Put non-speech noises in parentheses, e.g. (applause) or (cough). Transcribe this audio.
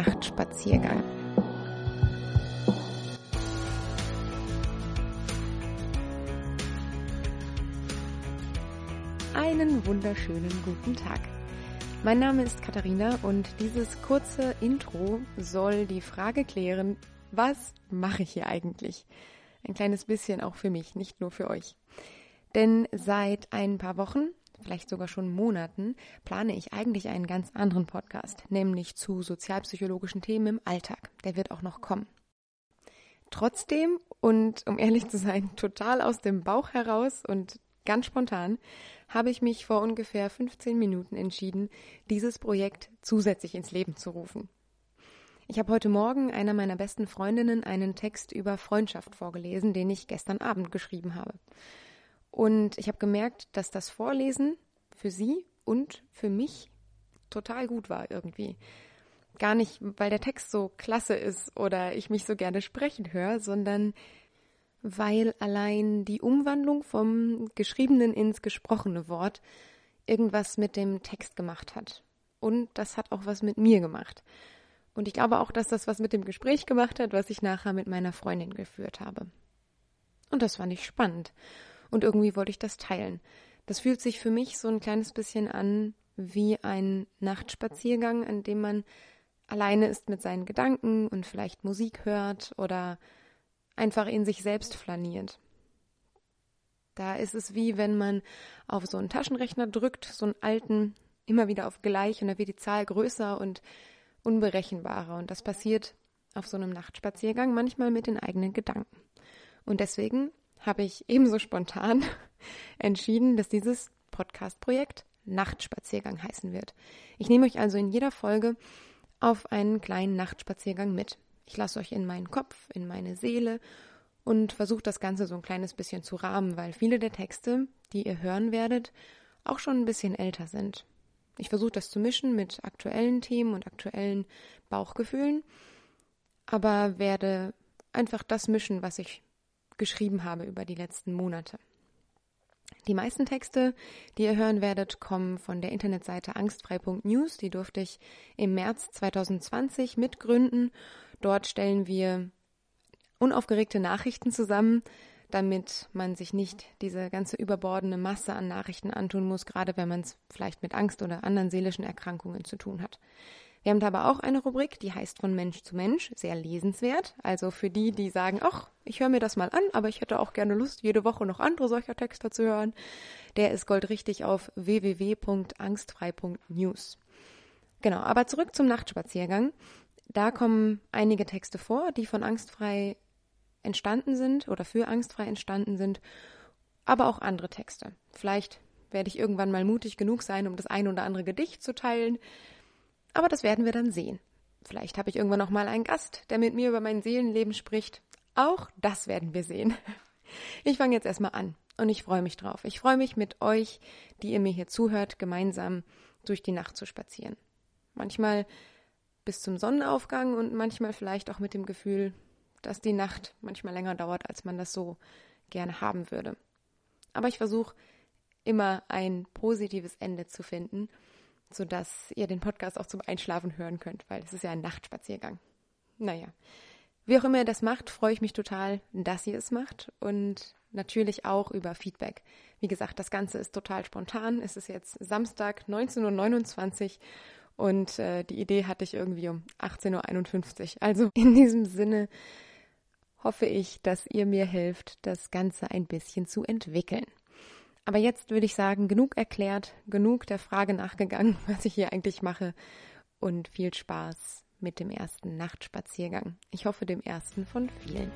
Nachtspaziergang. Einen wunderschönen guten Tag. Mein Name ist Katharina und dieses kurze Intro soll die Frage klären, was mache ich hier eigentlich? Ein kleines bisschen auch für mich, nicht nur für euch. Denn seit ein paar Wochen, vielleicht sogar schon Monaten, plane ich eigentlich einen ganz anderen Podcast, nämlich zu sozialpsychologischen Themen im Alltag. Der wird auch noch kommen. Trotzdem und um ehrlich zu sein, total aus dem Bauch heraus und ganz spontan, habe ich mich vor ungefähr 15 Minuten entschieden, dieses Projekt zusätzlich ins Leben zu rufen. Ich habe heute Morgen einer meiner besten Freundinnen einen Text über Freundschaft vorgelesen, den ich gestern Abend geschrieben habe. Und ich habe gemerkt, dass das Vorlesen für sie und für mich total gut war irgendwie. Gar nicht, weil der Text so klasse ist oder ich mich so gerne sprechen höre, sondern weil allein die Umwandlung vom geschriebenen ins gesprochene Wort irgendwas mit dem Text gemacht hat. Und das hat auch was mit mir gemacht. Und ich glaube auch, dass das was mit dem Gespräch gemacht hat, was ich nachher mit meiner Freundin geführt habe. Und das fand ich spannend. Und irgendwie wollte ich das teilen. Das fühlt sich für mich so ein kleines bisschen an wie ein Nachtspaziergang, an dem man alleine ist mit seinen Gedanken und vielleicht Musik hört oder einfach in sich selbst flaniert. Da ist es wie wenn man auf so einen Taschenrechner drückt, so einen alten, immer wieder auf gleich und da wird die Zahl größer und unberechenbarer. Und das passiert auf so einem Nachtspaziergang manchmal mit den eigenen Gedanken. Und deswegen habe ich ebenso spontan (laughs) entschieden, dass dieses Podcast-Projekt Nachtspaziergang heißen wird. Ich nehme euch also in jeder Folge auf einen kleinen Nachtspaziergang mit. Ich lasse euch in meinen Kopf, in meine Seele und versuche das Ganze so ein kleines bisschen zu rahmen, weil viele der Texte, die ihr hören werdet, auch schon ein bisschen älter sind. Ich versuche das zu mischen mit aktuellen Themen und aktuellen Bauchgefühlen, aber werde einfach das mischen, was ich geschrieben habe über die letzten Monate. Die meisten Texte, die ihr hören werdet, kommen von der Internetseite angstfrei.news. Die durfte ich im März 2020 mitgründen Dort stellen wir unaufgeregte Nachrichten zusammen, damit man sich nicht diese ganze überbordende Masse an Nachrichten antun muss, gerade wenn man es vielleicht mit Angst oder anderen seelischen Erkrankungen zu tun hat. Wir haben da aber auch eine Rubrik, die heißt von Mensch zu Mensch, sehr lesenswert. Also für die, die sagen, ach, ich höre mir das mal an, aber ich hätte auch gerne Lust, jede Woche noch andere solcher Texte zu hören. Der ist goldrichtig auf www.angstfrei.news. Genau, aber zurück zum Nachtspaziergang. Da kommen einige Texte vor, die von Angstfrei entstanden sind oder für Angstfrei entstanden sind, aber auch andere Texte. Vielleicht werde ich irgendwann mal mutig genug sein, um das ein oder andere Gedicht zu teilen, aber das werden wir dann sehen. Vielleicht habe ich irgendwann noch mal einen Gast, der mit mir über mein Seelenleben spricht. Auch das werden wir sehen. (laughs) Ich fange jetzt erstmal an und ich freue mich drauf. Ich freue mich mit euch, die ihr mir hier zuhört, gemeinsam durch die Nacht zu spazieren. Manchmal bis zum Sonnenaufgang und manchmal vielleicht auch mit dem Gefühl, dass die Nacht manchmal länger dauert, als man das so gerne haben würde. Aber ich versuche immer ein positives Ende zu finden, sodass ihr den Podcast auch zum Einschlafen hören könnt, weil es ist ja ein Nachtspaziergang. Naja, wie auch immer ihr das macht, freue ich mich total, dass ihr es macht und natürlich auch über Feedback. Wie gesagt, das Ganze ist total spontan. Es ist jetzt Samstag 19.29 Uhr und äh, die Idee hatte ich irgendwie um 18.51 Uhr. Also (laughs) in diesem Sinne hoffe ich, dass ihr mir helft, das Ganze ein bisschen zu entwickeln. Aber jetzt würde ich sagen, genug erklärt, genug der Frage nachgegangen, (laughs) was ich hier eigentlich mache und viel Spaß mit dem ersten Nachtspaziergang. Ich hoffe dem ersten von vielen.